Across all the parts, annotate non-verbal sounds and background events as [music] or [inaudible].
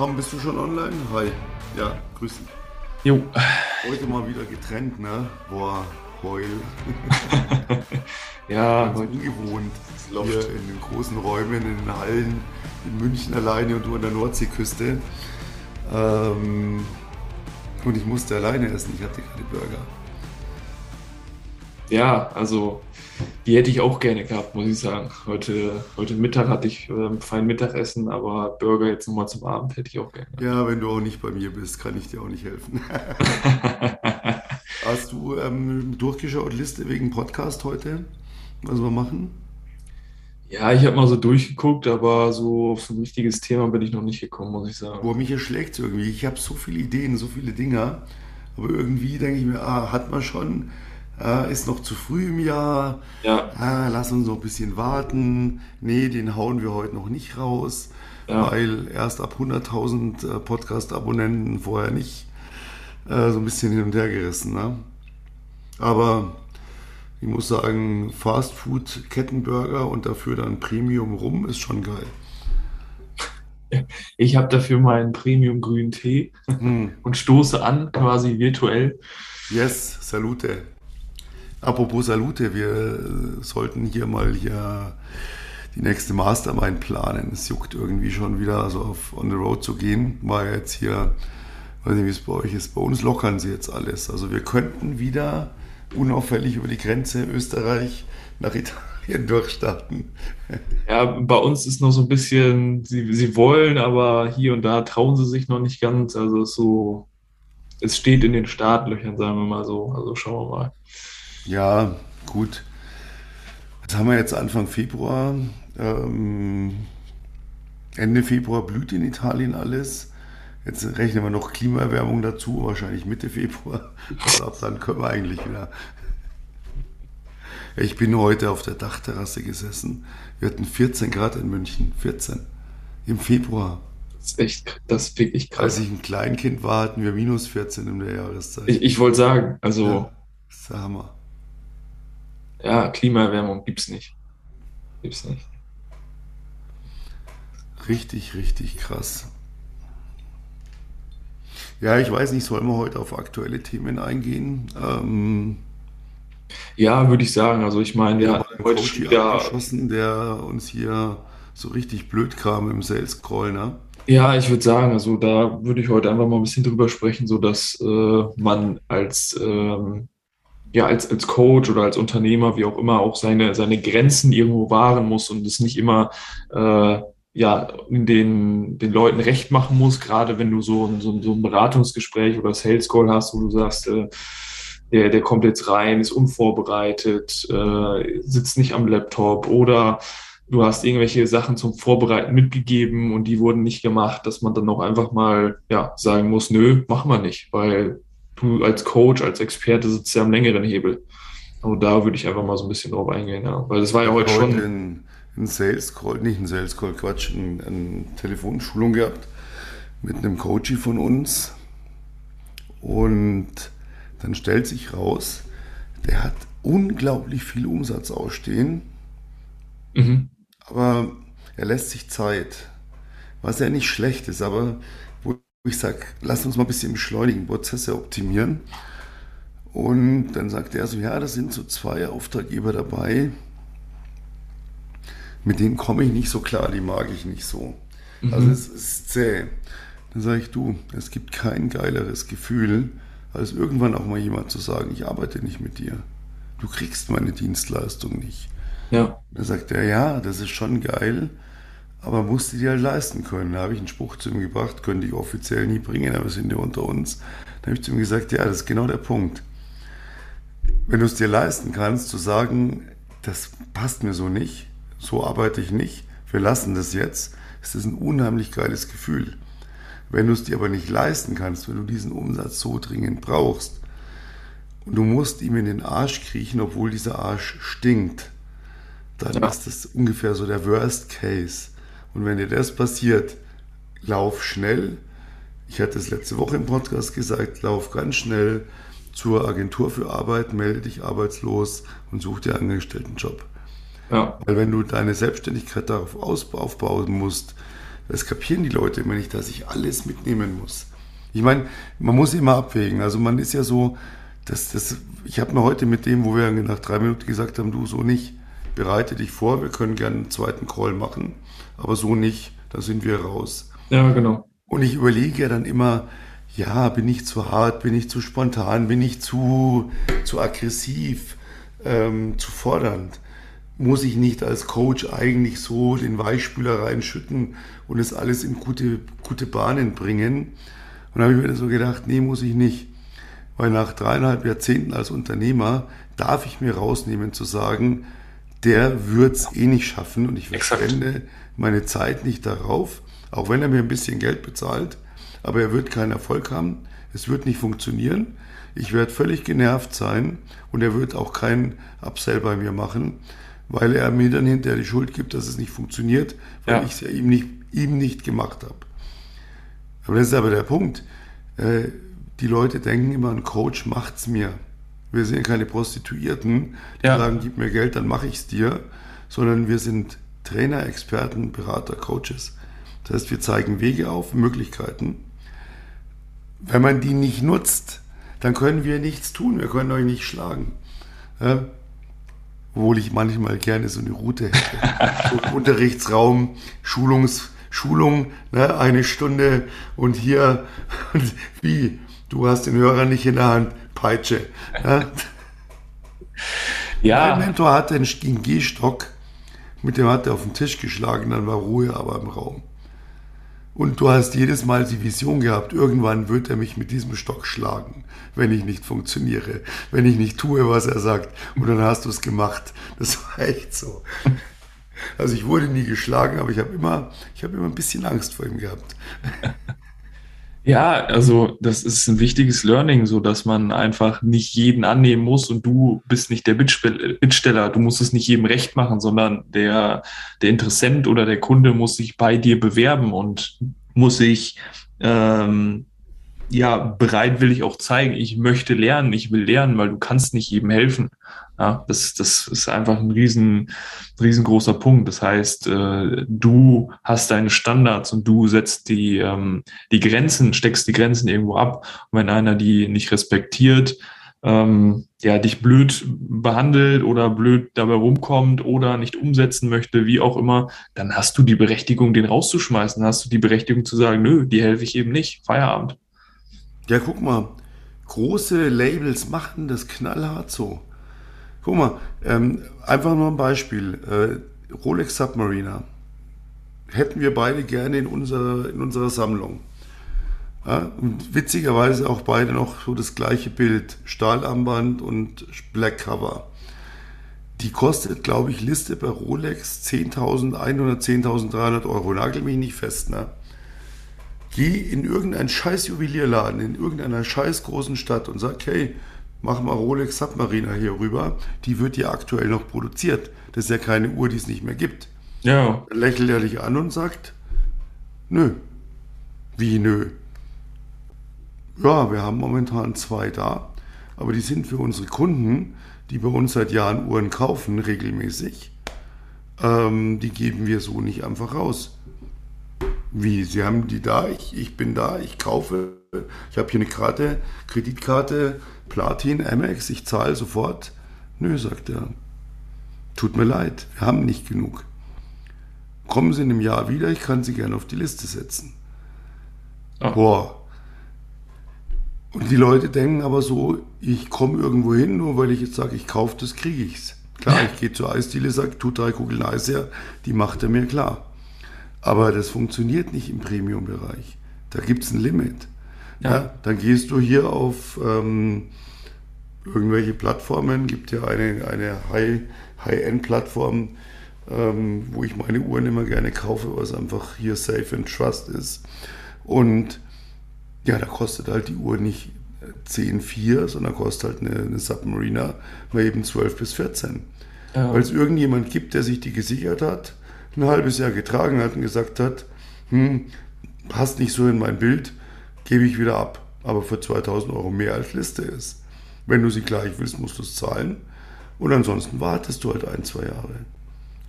Tom, bist du schon online? Hi. Ja, grüß dich. Jo. Heute mal wieder getrennt, ne? Boah, heul. [laughs] ja, Ganz heute ungewohnt. Hier in den großen Räumen, in den Hallen, in München alleine und du an der Nordseeküste. Ähm, und ich musste alleine essen, ich hatte keine Burger. Ja, also die hätte ich auch gerne gehabt, muss ich sagen. Heute, heute Mittag hatte ich ähm, fein Mittagessen, aber Burger jetzt nochmal zum Abend hätte ich auch gerne. Ja, wenn du auch nicht bei mir bist, kann ich dir auch nicht helfen. [laughs] Hast du ähm, durchgeschaut, Liste wegen Podcast heute, was wir machen? Ja, ich habe mal so durchgeguckt, aber so auf so ein wichtiges Thema bin ich noch nicht gekommen, muss ich sagen. Boah, mich erschlägt irgendwie. Ich habe so viele Ideen, so viele Dinger, aber irgendwie denke ich mir, ah, hat man schon, ah, ist noch zu früh im Jahr, Ja, ah, lass uns noch ein bisschen warten. Nee, den hauen wir heute noch nicht raus, ja, weil erst ab 100.000 äh, Podcast-Abonnenten vorher nicht. Äh, so ein bisschen hin und her gerissen. Ne? Aber ich muss sagen, Fastfood-Kettenburger und dafür dann Premium rum ist schon geil. [laughs] ich habe dafür meinen Premium grünen Tee Hm. [laughs] und stoße an, quasi virtuell. Yes, Salute. Apropos Salute, wir sollten hier mal hier die nächste Mastermind planen. Es juckt irgendwie schon wieder, also auf On the Road zu gehen. War jetzt hier, weiß nicht, wie es bei euch ist. Bei uns lockern sie jetzt alles. Also wir könnten wieder unauffällig über die Grenze Österreich nach Italien [laughs] durchstarten. Ja, bei uns ist noch so ein bisschen, sie, sie wollen, aber hier und da trauen sie sich noch nicht ganz. Also so, es steht in den Startlöchern, sagen wir mal so. Also schauen wir mal. Ja, gut. Jetzt haben wir jetzt Anfang Februar. Ähm, Ende Februar blüht in Italien alles. Jetzt rechnen wir noch Klimaerwärmung dazu, wahrscheinlich Mitte Februar. [laughs] Also ab dann können wir eigentlich wieder. Ich bin heute auf der Dachterrasse gesessen. Wir hatten 14 Grad in München. 14. Im Februar. Das ist echt, das ist wirklich Als krass. ich ein Kleinkind war, hatten wir minus 14 in der Jahreszeit. Ich, ich wollte sagen, also Ja, das ist der Hammer. Ja, Klimaerwärmung gibt's nicht. Gibt's nicht. Richtig, richtig krass. Ja, ich weiß nicht, sollen wir heute auf aktuelle Themen eingehen? Ähm, Ja, würde ich sagen. Also ich meine, wir haben hatten einen heute Coach schon wieder, abgeschossen, der uns hier so richtig blöd kam im Sales Call, ne? ja, ich würde sagen, also da würde ich heute einfach mal ein bisschen drüber sprechen, so dass äh, man als ähm, ja, als, als Coach oder als Unternehmer, wie auch immer, auch seine, seine Grenzen irgendwo wahren muss und es nicht immer äh, ja, den, den Leuten recht machen muss, gerade wenn du so, ein- so, ein- so ein Beratungsgespräch oder Sales Call hast, wo du sagst, äh, der, der kommt jetzt rein, ist unvorbereitet, äh, sitzt nicht am Laptop oder du hast irgendwelche Sachen zum Vorbereiten mitgegeben und die wurden nicht gemacht, dass man dann auch einfach mal ja, sagen muss, nö, machen wir nicht, weil du als Coach, als Experte sitzt ja am längeren Hebel. Und da würde ich einfach mal so ein bisschen drauf eingehen, ja. Weil das war ja Ich heute habe heute schon, einen, einen Sales Call, nicht einen Sales Call, Quatsch, eine eine Telefonschulung gehabt mit einem Coachie von uns. Und dann stellt sich raus, der hat unglaublich viel Umsatz ausstehen. mhm, Aber er lässt sich Zeit, was ja nicht schlecht ist, aber ich sage, lass uns mal ein bisschen beschleunigen, Prozesse optimieren. Und dann sagt er so, ja, da sind so zwei Auftraggeber dabei, mit denen komme ich nicht so klar, die mag ich nicht so. Also mhm, es ist zäh. Dann sage ich, du, es gibt kein geileres Gefühl, als irgendwann auch mal jemand zu sagen, ich arbeite nicht mit dir. Du kriegst meine Dienstleistung nicht. ja, Da sagt er, ja, das ist schon geil, aber musst du dir halt leisten können. Da habe ich einen Spruch zu ihm gebracht, könnte ich offiziell nie bringen, aber sind ja unter uns. Da habe ich zu ihm gesagt, ja, das ist genau der Punkt. Wenn du es dir leisten kannst, zu sagen, das passt mir so nicht, so arbeite ich nicht, wir lassen das jetzt, ist das ein unheimlich geiles Gefühl. Wenn du es dir aber nicht leisten kannst, wenn du diesen Umsatz so dringend brauchst und du musst ihm in den Arsch kriechen, obwohl dieser Arsch stinkt, dann ja, ist das ungefähr so der Worst Case. Und wenn dir das passiert, lauf schnell. Ich hatte es letzte Woche im Podcast gesagt, lauf ganz schnell zur Agentur für Arbeit, melde dich arbeitslos und such dir einen Angestelltenjob. ja, Weil wenn du deine Selbstständigkeit darauf aufbauen musst, Das kapieren die Leute immer nicht, dass ich alles mitnehmen muss. Ich meine, man muss immer abwägen. Also man ist ja so, das, das, ich habe mir heute mit dem, wo wir nach drei Minuten gesagt haben, du so nicht, bereite dich vor, wir können gerne einen zweiten Call machen, aber so nicht, da sind wir raus. Ja, genau. Und ich überlege ja dann immer, ja, bin ich zu hart, bin ich zu spontan, bin ich zu, zu aggressiv, ähm, zu fordernd? Muss ich nicht als Coach eigentlich so den Weichspüler reinschütten und es alles in gute, gute Bahnen bringen? Und da habe ich mir so gedacht, nee, muss ich nicht. Weil nach dreieinhalb Jahrzehnten als Unternehmer darf ich mir rausnehmen zu sagen, der wird es eh nicht schaffen und ich verschwende meine Zeit nicht darauf, auch wenn er mir ein bisschen Geld bezahlt, aber er wird keinen Erfolg haben, es wird nicht funktionieren, ich werde völlig genervt sein und er wird auch keinen Upsell bei mir machen, weil er mir dann hinterher die Schuld gibt, dass es nicht funktioniert, weil ja. ich es ja ihm nicht, ihm nicht gemacht habe. Aber das ist aber der Punkt. Äh, die Leute denken immer, ein Coach macht es mir. Wir sind keine Prostituierten, die ja. sagen, gib mir Geld, dann mache ich es dir, sondern wir sind Trainer, Experten, Berater, Coaches. Das heißt, wir zeigen Wege auf, Möglichkeiten. Wenn man die nicht nutzt, dann können wir nichts tun, wir können euch nicht schlagen. Ja? Obwohl ich manchmal gerne so eine Route hätte. [laughs] Unterrichtsraum, Schulungs, Schulung, ne, eine Stunde und hier, wie, du hast den Hörer nicht in der Hand, Peitsche. Ja. ja. Mein Mentor hatte einen Gehstock, mit dem hat er auf den Tisch geschlagen, dann war Ruhe aber im Raum. Und du hast jedes Mal die Vision gehabt, irgendwann wird er mich mit diesem Stock schlagen, wenn ich nicht funktioniere, wenn ich nicht tue, was er sagt. Und dann hast du es gemacht. Das war echt so. Also ich wurde nie geschlagen, aber ich habe immer, ich habe immer ein bisschen Angst vor ihm gehabt. Ja, also das ist ein wichtiges Learning, so dass man einfach nicht jeden annehmen muss und du bist nicht der Bittsteller, du musst es nicht jedem recht machen, sondern der, der Interessent oder der Kunde muss sich bei dir bewerben und muss sich ähm, ja bereitwillig auch zeigen, ich möchte lernen, ich will lernen, weil du kannst nicht jedem helfen. Ja, das, das ist einfach ein riesen, riesengroßer Punkt. Das heißt, äh, du hast deine Standards und du setzt die, ähm, die Grenzen, steckst die Grenzen irgendwo ab. Und wenn einer die nicht respektiert, ähm, ja, dich blöd behandelt oder blöd dabei rumkommt oder nicht umsetzen möchte, wie auch immer, dann hast du die Berechtigung, den rauszuschmeißen. Dann hast du die Berechtigung zu sagen, nö, die helfe ich eben nicht. Feierabend. Ja, guck mal, große Labels machen das knallhart so. Guck mal, ähm, einfach nur ein Beispiel. Äh, Rolex Submariner hätten wir beide gerne in, unser, in unserer Sammlung. Ja, und witzigerweise auch beide noch so das gleiche Bild, Stahlarmband und Black Cover. Die kostet, glaube ich, Liste bei Rolex 10.100, 10.300 Euro. Nagel mich nicht fest, ne? Geh in irgendeinen scheiß Juwelierladen, in irgendeiner scheiß großen Stadt und sag, hey, mach mal Rolex Submariner hier rüber, die wird ja aktuell noch produziert. Das ist ja keine Uhr, die es nicht mehr gibt. Ja. Dann lächelt er dich an und sagt, nö. Wie nö? Ja, wir haben momentan zwei da, aber die sind für unsere Kunden, die bei uns seit Jahren Uhren kaufen, regelmäßig. Ähm, die geben wir so nicht einfach raus. Wie, Sie haben die da, ich, ich bin da, ich kaufe, ich habe hier eine Karte, Kreditkarte, Platin, Amex, ich zahle sofort. Nö, sagt er. Tut mir leid, wir haben nicht genug. Kommen Sie in einem Jahr wieder, ich kann Sie gerne auf die Liste setzen. Oh. Boah. Und die Leute denken aber so, ich komme irgendwo hin, nur weil ich jetzt sage, ich kaufe das, kriege [laughs] ich es. Klar, ich gehe zur Eisdiele, sage, tu drei Kugeln Eis her, die macht er mir klar. Aber das funktioniert nicht im Premium-Bereich. Da gibt es ein Limit. Ja. ja. dann gehst du hier auf ähm, irgendwelche Plattformen, gibt ja eine, eine High-End-Plattform, ähm, wo ich meine Uhren immer gerne kaufe, was einfach hier Safe and Trust ist. Und ja, da kostet halt die Uhr nicht 10,4, sondern kostet halt eine, eine Submariner mal eben 12 bis 14. Ja. Weil es irgendjemand gibt, der sich die gesichert hat, ein halbes Jahr getragen hat und gesagt hat, hm, passt nicht so in mein Bild, gebe ich wieder ab. Aber für 2000 Euro mehr als Liste ist. Wenn du sie gleich willst, musst du es zahlen. Und ansonsten wartest du halt ein, zwei Jahre.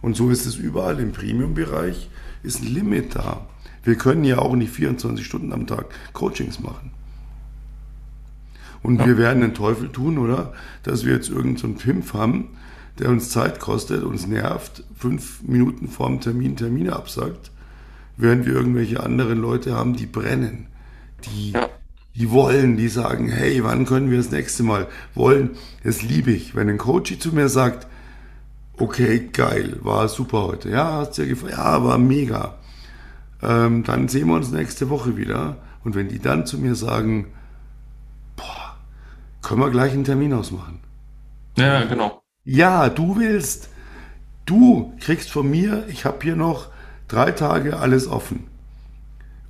Und so ist es überall im Premium-Bereich, ist ein Limit da. Wir können ja auch nicht 24 Stunden am Tag Coachings machen. Und ja. wir werden den Teufel tun, oder? Dass wir jetzt irgendeinen so Pimpf haben, der uns Zeit kostet, uns nervt, fünf Minuten vorm Termin Termine absagt, während wir irgendwelche anderen Leute haben, die brennen, die, ja. die wollen, die sagen, hey, wann können wir das nächste Mal wollen? Das liebe ich. Wenn ein Coach zu mir sagt, okay, geil, war super heute, ja, hast du ja gefallen, ja, war mega. Ähm, dann sehen wir uns nächste Woche wieder. Und wenn die dann zu mir sagen, boah, können wir gleich einen Termin ausmachen? Ja, genau. Ja, du willst. Du kriegst von mir, ich habe hier noch drei Tage alles offen.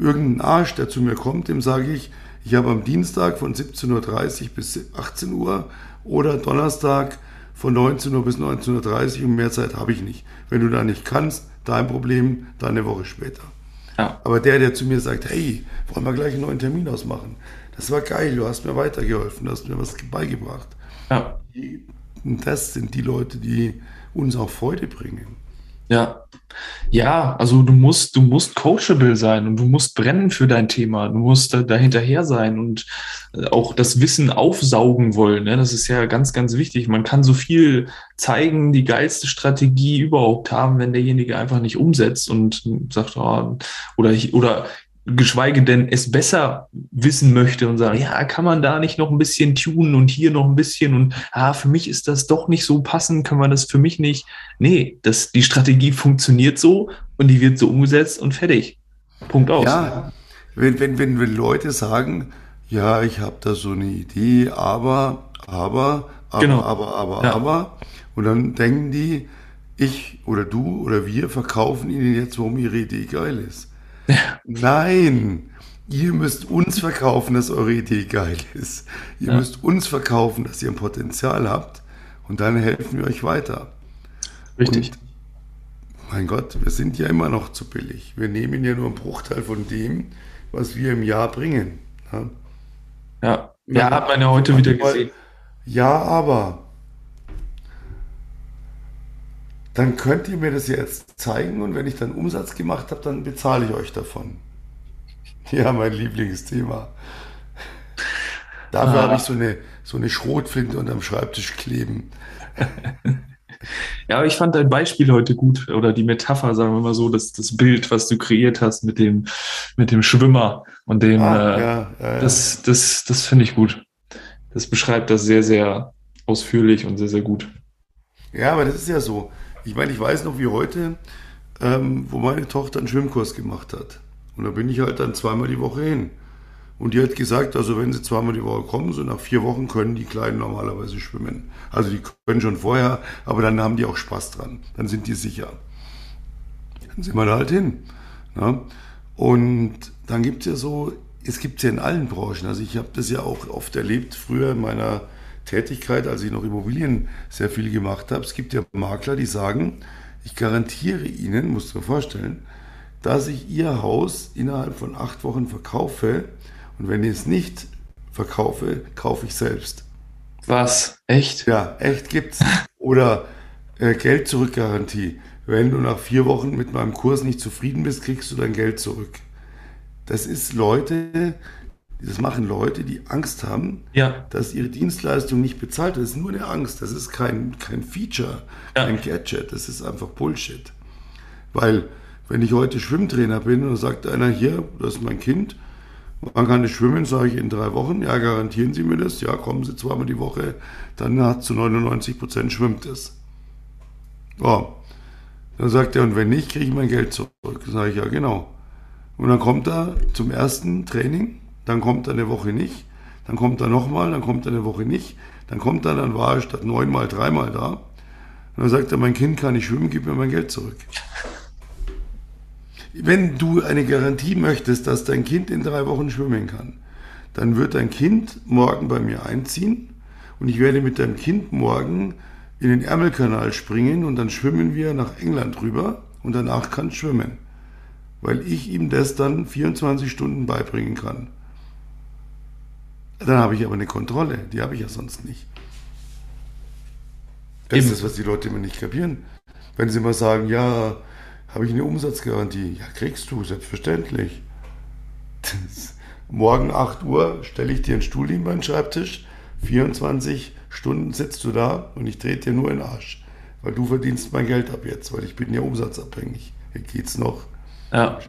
Irgendein Arsch, der zu mir kommt, dem sage ich, ich habe am Dienstag von 17.30 Uhr bis 18 Uhr oder Donnerstag von 19 Uhr bis 19.30 Uhr und mehr Zeit habe ich nicht. Wenn du da nicht kannst, dein Problem, dann eine Woche später. Ja. Aber der, der zu mir sagt, hey, wollen wir gleich einen neuen Termin ausmachen? Das war geil, du hast mir weitergeholfen, du hast mir was beigebracht. Ja. Und das sind die Leute, die uns auch Freude bringen. Ja. Ja, also du musst, du musst coachable sein und du musst brennen für dein Thema. Du musst da, dahinterher sein und äh, auch das Wissen aufsaugen wollen. Ne? Das ist ja ganz, ganz wichtig. Man kann so viel zeigen, die geilste Strategie überhaupt haben, wenn derjenige einfach nicht umsetzt und sagt, oh, oder, oder geschweige denn es besser wissen möchte und sagt, ja, kann man da nicht noch ein bisschen tunen und hier noch ein bisschen und ah, für mich ist das doch nicht so passend, kann man das für mich nicht. Nee, das, die Strategie funktioniert so und die wird so umgesetzt und fertig. Punkt aus. Ja, wenn, wenn, wenn, wenn Leute sagen, ja, ich habe da so eine Idee, aber, aber, aber, genau. aber, aber, ja. aber, und dann denken die, ich oder du oder wir verkaufen ihnen jetzt, warum ihre Idee geil ist. Nein, ihr müsst uns verkaufen, dass eure Idee geil ist. Ihr ja. müsst uns verkaufen, dass ihr ein Potenzial habt und dann helfen wir euch weiter. Richtig. Und, mein Gott, wir sind ja immer noch zu billig. Wir nehmen ja nur einen Bruchteil von dem, was wir im Jahr bringen. Ja, ja, ja hat man ja heute wieder gesehen. Ja, aber dann könnt ihr mir das jetzt zeigen und wenn ich dann Umsatz gemacht habe, dann bezahle ich euch davon. Ja, mein Lieblingsthema. Dafür ah. habe ich so eine, so eine Schrotflinte unterm Schreibtisch kleben. [laughs] Ja, aber ich fand dein Beispiel heute gut oder die Metapher, sagen wir mal so, das, das Bild, was du kreiert hast mit dem, mit dem Schwimmer und dem, ah, äh, ja, ja, das, das, das finde ich gut. Das beschreibt das sehr, sehr ausführlich und sehr, sehr gut. Ja, aber das ist ja so. Ich meine, ich weiß noch wie heute, ähm, wo meine Tochter einen Schwimmkurs gemacht hat. Und da bin ich halt dann zweimal die Woche hin. Und die hat gesagt, also wenn sie zweimal die Woche kommen, so nach vier Wochen können die Kleinen normalerweise schwimmen. Also die können schon vorher, aber dann haben die auch Spaß dran. Dann sind die sicher. Dann sind wir da halt hin. Ne? Und dann gibt es ja so, es gibt es ja in allen Branchen. Also ich habe das ja auch oft erlebt, früher in meiner Tätigkeit, als ich noch Immobilien sehr viel gemacht habe. Es gibt ja Makler, die sagen, ich garantiere Ihnen, musst du dir vorstellen, dass ich Ihr Haus innerhalb von acht Wochen verkaufe und wenn ich es nicht verkaufe, kaufe ich selbst. Was? Echt? Ja, echt gibt's. Oder äh, Geld zurück Garantie. Wenn du nach vier Wochen mit meinem Kurs nicht zufrieden bist, kriegst du dein Geld zurück. Das ist Leute, das machen Leute, die Angst haben, ja. dass ihre Dienstleistung nicht bezahlt wird. Das ist nur eine Angst. Das ist kein, kein Feature, ja. kein Gadget. Das ist einfach Bullshit. Weil, wenn ich heute Schwimmtrainer bin und sagt einer hier, das ist mein Kind, man kann nicht schwimmen, sage ich in drei Wochen. Ja, garantieren Sie mir das? Ja, kommen Sie zweimal die Woche, dann hat zu 99 Prozent schwimmt es. Ja. Dann sagt er, und wenn nicht, kriege ich mein Geld zurück. Sage ich, ja, genau. Und dann kommt er zum ersten Training dann kommt er eine Woche nicht, dann kommt er nochmal, dann kommt er eine Woche nicht, dann kommt er, dann war er statt neunmal dreimal da. Und dann sagt er, mein Kind kann nicht schwimmen, gib mir mein Geld zurück. Wenn du eine Garantie möchtest, dass dein Kind in drei Wochen schwimmen kann, dann wird dein Kind morgen bei mir einziehen und ich werde mit deinem Kind morgen in den Ärmelkanal springen und dann schwimmen wir nach England rüber und danach kann schwimmen, weil ich ihm das dann 24 Stunden beibringen kann. Dann habe ich aber eine Kontrolle, die habe ich ja sonst nicht. Das Eben. ist das, was die Leute immer nicht kapieren. Wenn sie immer sagen, ja, habe ich eine Umsatzgarantie? Ja, kriegst du, selbstverständlich. Das, morgen 8 Uhr stelle ich dir einen Stuhl in meinen Schreibtisch, 24 Stunden sitzt du da und ich drehe dir nur in den Arsch. Weil du verdienst mein Geld ab jetzt, weil ich bin ja umsatzabhängig. Hier geht's noch. Ja.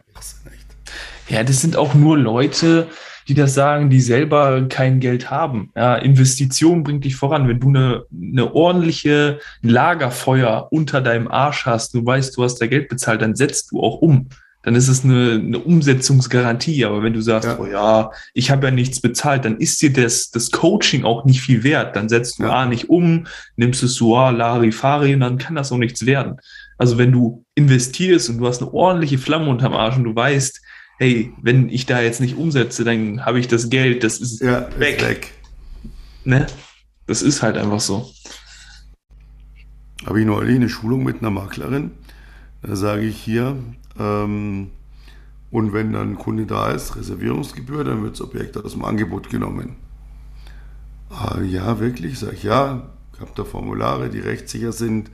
Ja, das sind auch nur Leute, die das sagen, die selber kein Geld haben. Ja, Investition bringt dich voran. Wenn du eine, eine ordentliche Lagerfeuer unter deinem Arsch hast, du weißt, du hast da Geld bezahlt, dann setzt du auch um. Dann ist es eine, eine Umsetzungsgarantie. Aber wenn du sagst, ja. oh ja, ich habe ja nichts bezahlt, dann ist dir das, das Coaching auch nicht viel wert. Dann setzt du ja. A nicht um, nimmst es so, ah, Larifari, und dann kann das auch nichts werden. Also wenn du investierst und du hast eine ordentliche Flamme unterm Arsch und du weißt, hey, wenn ich da jetzt nicht umsetze, dann habe ich das Geld, das ist ja, weg. Ist weg. Ne? Das ist halt einfach so. Habe ich neulich eine Schulung mit einer Maklerin. Da sage ich hier, ähm, und wenn dann ein Kunde da ist, Reservierungsgebühr, dann wird das Objekt aus dem Angebot genommen. Ah, ja, wirklich? Sag ich, ja, ich habe da Formulare, die rechtssicher sind.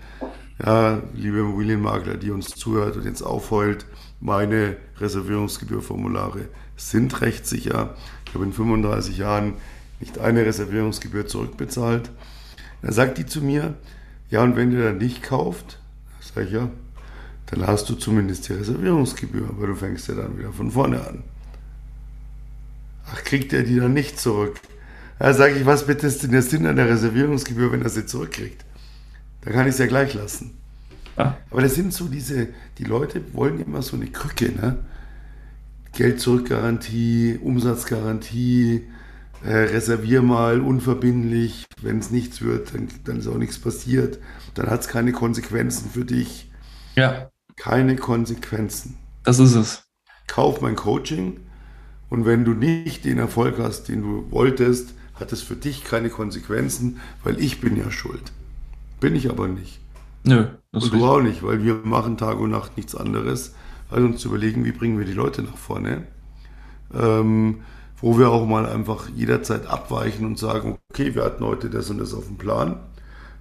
Ja, liebe Immobilienmakler, die uns zuhört und jetzt aufheult, meine Reservierungsgebührformulare sind rechtssicher. Ich habe in 35 Jahren nicht eine Reservierungsgebühr zurückbezahlt. Dann sagt die zu mir, ja, und wenn ihr dann nicht kauft, sage ich ja, dann hast du zumindest die Reservierungsgebühr, aber du fängst ja dann wieder von vorne an. Ach, kriegt er die dann nicht zurück? Da sage ich, was bitte ist denn der Sinn an der Reservierungsgebühr, wenn er sie zurückkriegt? Dann kann ich es ja gleich lassen. Aber das sind so diese, die Leute wollen immer so eine Krücke, ne? Geld zurückgarantie, Umsatzgarantie, äh, reservier mal unverbindlich, wenn es nichts wird, dann, dann ist auch nichts passiert, dann hat es keine Konsequenzen für dich. Ja. Keine Konsequenzen. Das ist es. Kauf mein Coaching und wenn du nicht den Erfolg hast, den du wolltest, hat es für dich keine Konsequenzen, weil ich bin ja schuld. Bin ich aber nicht. Nö. Das und du auch nicht, weil wir machen Tag und Nacht nichts anderes, als uns zu überlegen, wie bringen wir die Leute nach vorne. Ähm, wo wir auch mal einfach jederzeit abweichen und sagen, okay, wir hatten heute das und das auf dem Plan,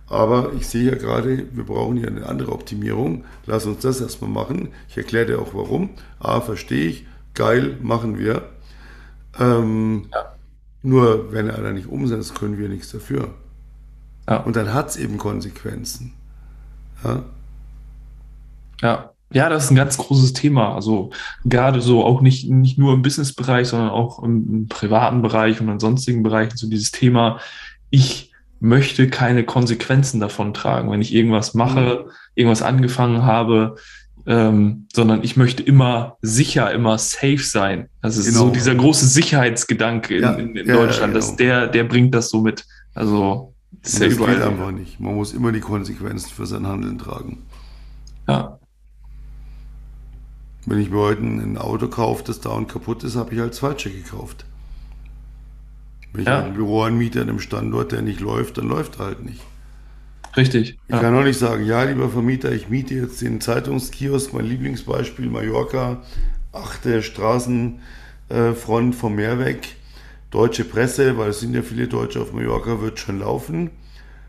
aber ich sehe ja gerade, wir brauchen hier eine andere Optimierung. Lass uns das erstmal machen. Ich erkläre dir auch warum. A, verstehe ich. Geil, machen wir. Ähm, ja. Nur wenn er da nicht umsetzt, können wir nichts dafür. Ja. Und dann hat es eben Konsequenzen. Ja. ja. Ja, das ist ein ganz großes Thema. Also gerade so auch nicht, nicht nur im Businessbereich, sondern auch im, im privaten Bereich und in sonstigen Bereichen so dieses Thema, ich möchte keine Konsequenzen davon tragen, wenn ich irgendwas mache, mhm. irgendwas angefangen habe, ähm, sondern ich möchte immer sicher, immer safe sein. Das ist genau. so dieser große Sicherheitsgedanke in, ja, in, in ja, Deutschland, ja, genau. dass der, der bringt das so mit. Also das ist ja überall. Geht einfach nicht. Man muss immer die Konsequenzen für sein Handeln tragen. Ja. Wenn ich mir heute ein Auto kaufe, das da und kaputt ist, habe ich als falsche gekauft. Wenn ich ja. ein Büro anmiete an einem Standort, der nicht läuft, dann läuft er halt nicht. Richtig. Ich ja. kann auch nicht sagen, ja, lieber Vermieter, ich miete jetzt den Zeitungskiosk, mein Lieblingsbeispiel Mallorca, achte Straßenfront vom Meer weg deutsche Presse, weil es sind ja viele Deutsche auf Mallorca, wird schon laufen.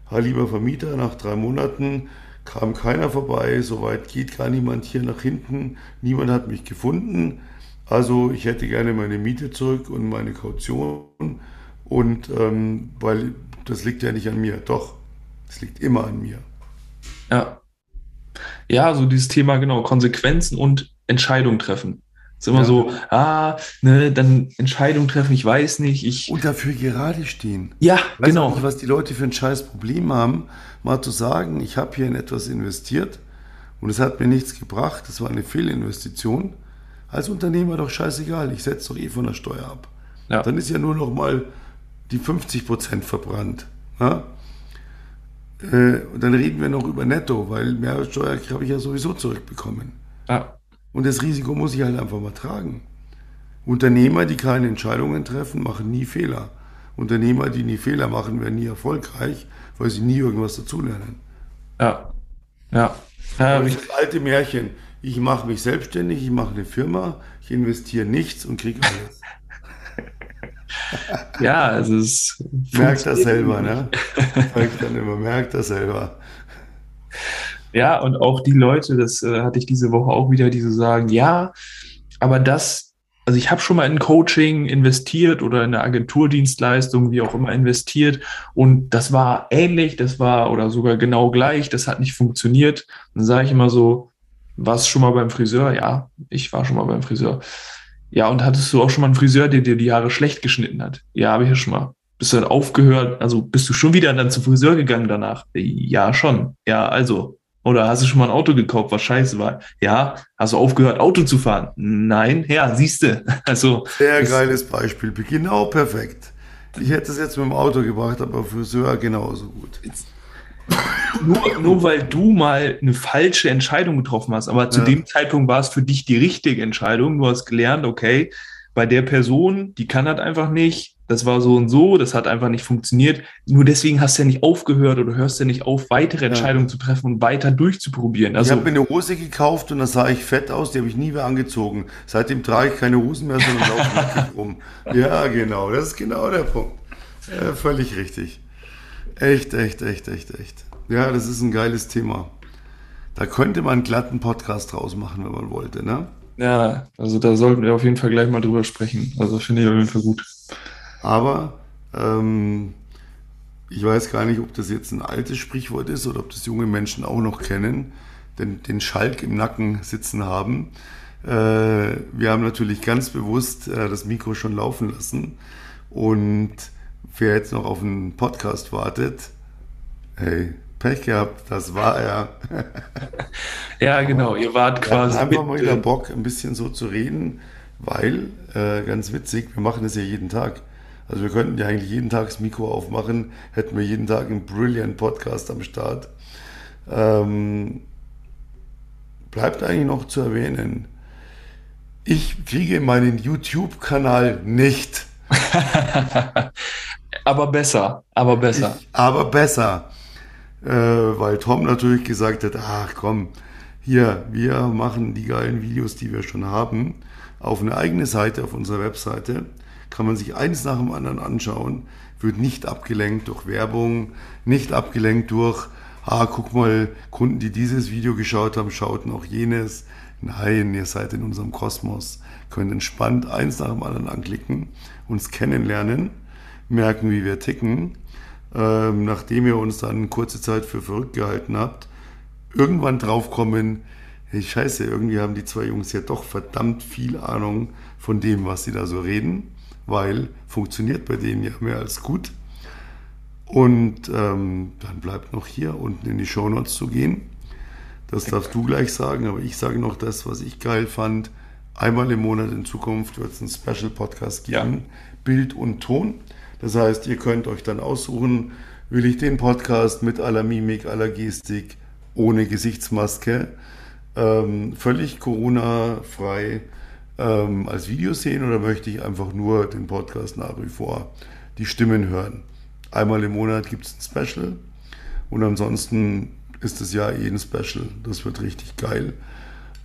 Ha, lieber Vermieter, nach drei Monaten kam keiner vorbei, soweit geht gar niemand hier nach hinten, niemand hat mich gefunden. Also ich hätte gerne meine Miete zurück und meine Kaution. Und ähm, weil das liegt ja nicht an mir, doch, es liegt immer an mir. Ja. Ja, so dieses Thema, genau, Konsequenzen und Entscheidung treffen ist immer ja. so, ah, ne, dann Entscheidung treffen, ich weiß nicht, ich. Und dafür gerade stehen. Ja, weißt genau. Nicht, was die Leute für ein scheiß Problem haben, mal zu sagen, ich habe hier in etwas investiert und es hat mir nichts gebracht, das war eine Fehlinvestition. Als Unternehmer doch scheißegal, ich setze doch eh von der Steuer ab. Ja. Dann ist ja nur noch mal die 50 Prozent verbrannt. Ja? Äh, und dann reden wir noch über Netto, weil Mehrwertsteuer habe ich ja sowieso zurückbekommen. Ja. Und das Risiko muss ich halt einfach mal tragen. Unternehmer, die keine Entscheidungen treffen, machen nie Fehler. Unternehmer, die nie Fehler machen, werden nie erfolgreich, weil sie nie irgendwas dazulernen. Ja. Ja. ja das, das alte Märchen. Ich mache mich selbstständig, ich mache eine Firma, ich investiere nichts und kriege alles. [laughs] ja, es ist. Merkt das selber, ne? Merkt dann immer, merkt das selber. Ja, und auch die Leute, das äh, hatte ich diese Woche auch wieder, die so sagen, ja, aber das, also ich habe schon mal in Coaching investiert oder in eine Agenturdienstleistung, wie auch immer investiert und das war ähnlich, das war oder sogar genau gleich, das hat nicht funktioniert. Dann sage ich immer so, warst schon mal beim Friseur? Ja, ich war schon mal beim Friseur. Ja, und hattest du auch schon mal einen Friseur, der dir die Haare schlecht geschnitten hat? Ja, habe ich ja schon mal. Bist du dann aufgehört? Also bist du schon wieder dann zum Friseur gegangen danach? Ja, schon. Ja, also. Oder hast du schon mal ein Auto gekauft, was scheiße war? Ja. Hast du aufgehört, Auto zu fahren? Nein. Ja, siehst du. [laughs] Also. Sehr geiles Beispiel. Genau perfekt. Ich hätte es jetzt mit dem Auto gebracht, aber Friseur genauso gut. Nur, nur weil du mal eine falsche Entscheidung getroffen hast, aber zu ja. dem Zeitpunkt war es für dich die richtige Entscheidung. Du hast gelernt, okay, bei der Person, die kann das einfach nicht, das war so und so, das hat einfach nicht funktioniert. Nur deswegen hast du ja nicht aufgehört oder hörst ja nicht auf, weitere Entscheidungen ja. zu treffen und weiter durchzuprobieren. Also, ich habe mir eine Hose gekauft und da sah ich fett aus, die habe ich nie mehr angezogen. Seitdem trage ich keine Hosen mehr, sondern laufe nackig [laughs] rum. Ja, genau, das ist genau der Punkt. Ja, völlig richtig. Echt, echt, echt, echt, echt. Ja, das ist ein geiles Thema. Da könnte man einen glatten Podcast draus machen, wenn man wollte, ne? Ja, also da sollten wir auf jeden Fall gleich mal drüber sprechen. Also finde ich auf jeden Fall gut. Aber ähm, ich weiß gar nicht, ob das jetzt ein altes Sprichwort ist oder ob das junge Menschen auch noch kennen, denn den Schalk im Nacken sitzen haben. Äh, wir haben natürlich ganz bewusst äh, das Mikro schon laufen lassen. Und wer jetzt noch auf einen Podcast wartet, hey, Pech gehabt, das war er. [laughs] ja, genau, ihr wart quasi. Einfach mal wieder Bock, ein bisschen so zu reden, weil, äh, ganz witzig, wir machen das ja jeden Tag. Also wir könnten ja eigentlich jeden Tag das Mikro aufmachen, hätten wir jeden Tag einen brilliant Podcast am Start. Ähm, bleibt eigentlich noch zu erwähnen, ich kriege meinen YouTube-Kanal nicht. [laughs] aber besser, aber besser. Ich, aber besser. Äh, weil Tom natürlich gesagt hat, ach komm, hier, wir machen die geilen Videos, die wir schon haben, auf eine eigene Seite, auf unserer Webseite kann man sich eins nach dem anderen anschauen, wird nicht abgelenkt durch Werbung, nicht abgelenkt durch, ah, guck mal, Kunden, die dieses Video geschaut haben, schauten auch jenes. Nein, ihr seid in unserem Kosmos, könnt entspannt eins nach dem anderen anklicken, uns kennenlernen, merken, wie wir ticken. Ähm, nachdem ihr uns dann kurze Zeit für verrückt gehalten habt, irgendwann draufkommen, hey Scheiße, irgendwie haben die zwei Jungs ja doch verdammt viel Ahnung von dem, was sie da so reden weil funktioniert bei denen ja mehr als gut. Und ähm, dann bleibt noch hier unten in die Shownotes zu gehen. Das darfst du gleich sagen, aber ich sage noch das, was ich geil fand. Einmal im Monat in Zukunft wird es einen Special Podcast geben, ja. Bild und Ton. Das heißt, ihr könnt euch dann aussuchen, will ich den Podcast mit aller Mimik, aller Gestik, ohne Gesichtsmaske, ähm, völlig Corona-frei ähm, als Video sehen oder möchte ich einfach nur den Podcast nach wie vor die Stimmen hören? Einmal im Monat gibt es ein Special und ansonsten ist das Jahr eh ein Special. Das wird richtig geil.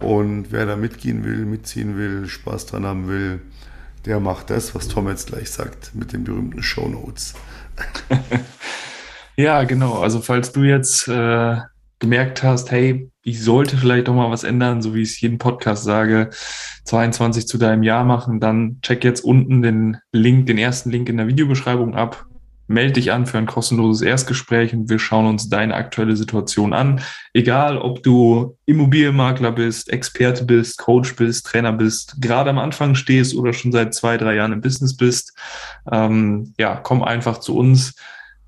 Und wer da mitgehen will, mitziehen will, Spaß dran haben will, der macht das, was Tom jetzt gleich sagt, mit den berühmten Show Notes. [laughs] ja, genau. Also falls du jetzt äh, gemerkt hast, hey, ich sollte vielleicht doch mal was ändern, so wie ich es jeden Podcast sage, 22 zu deinem Jahr machen, dann check jetzt unten den Link, den ersten Link in der Videobeschreibung ab. Melde dich an für ein kostenloses Erstgespräch und wir schauen uns deine aktuelle Situation an. Egal, ob du Immobilienmakler bist, Experte bist, Coach bist, Trainer bist, gerade am Anfang stehst oder schon seit zwei, drei Jahren im Business bist, ähm, ja, komm einfach zu uns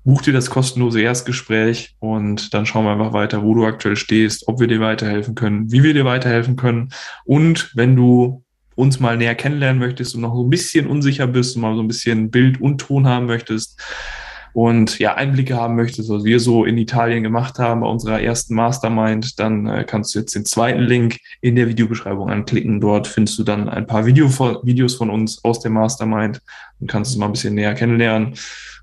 buch dir das kostenlose Erstgespräch und dann schauen wir einfach weiter, wo du aktuell stehst, ob wir dir weiterhelfen können, wie wir dir weiterhelfen können. Und wenn du uns mal näher kennenlernen möchtest und noch so ein bisschen unsicher bist und mal so ein bisschen Bild und Ton haben möchtest und ja, Einblicke haben möchtest, was wir so in Italien gemacht haben bei unserer ersten Mastermind, dann äh, kannst du jetzt den zweiten Link in der Videobeschreibung anklicken. Dort findest du dann ein paar Video Videos von uns aus der Mastermind und kannst es mal ein bisschen näher kennenlernen.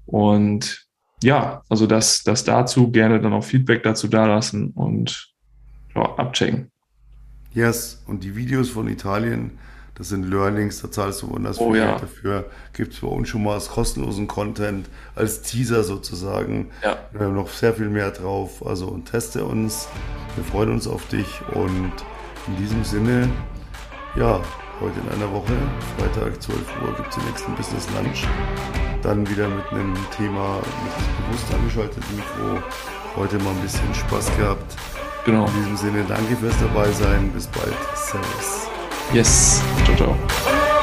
Und ja, also das, das dazu gerne dann auch Feedback dazu dalassen und ja, abchecken. Yes, und die Videos von Italien, Das sind Learnings, da zahlst du wunders oh, viel ja. dafür. Gibt es bei uns schon mal als kostenlosen Content, als Teaser sozusagen. Ja. Wir haben noch sehr viel mehr drauf. Also teste uns. Wir freuen uns auf dich und in diesem Sinne, ja, heute in einer Woche, Freitag 12 Uhr, gibt es den nächsten Business Lunch. Dann wieder mit einem Thema mit bewusst angeschaltetem Mikro. Heute mal ein bisschen Spaß gehabt. Genau. In diesem Sinne, danke fürs dabei sein. Bis bald. Servus. Yes. Ciao, ciao.